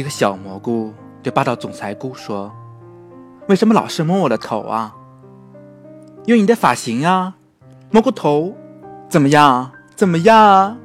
一个小蘑菇对霸道总裁菇说：“为什么老是摸我的头啊？因为你的发型啊，蘑菇头，怎么样？怎么样？”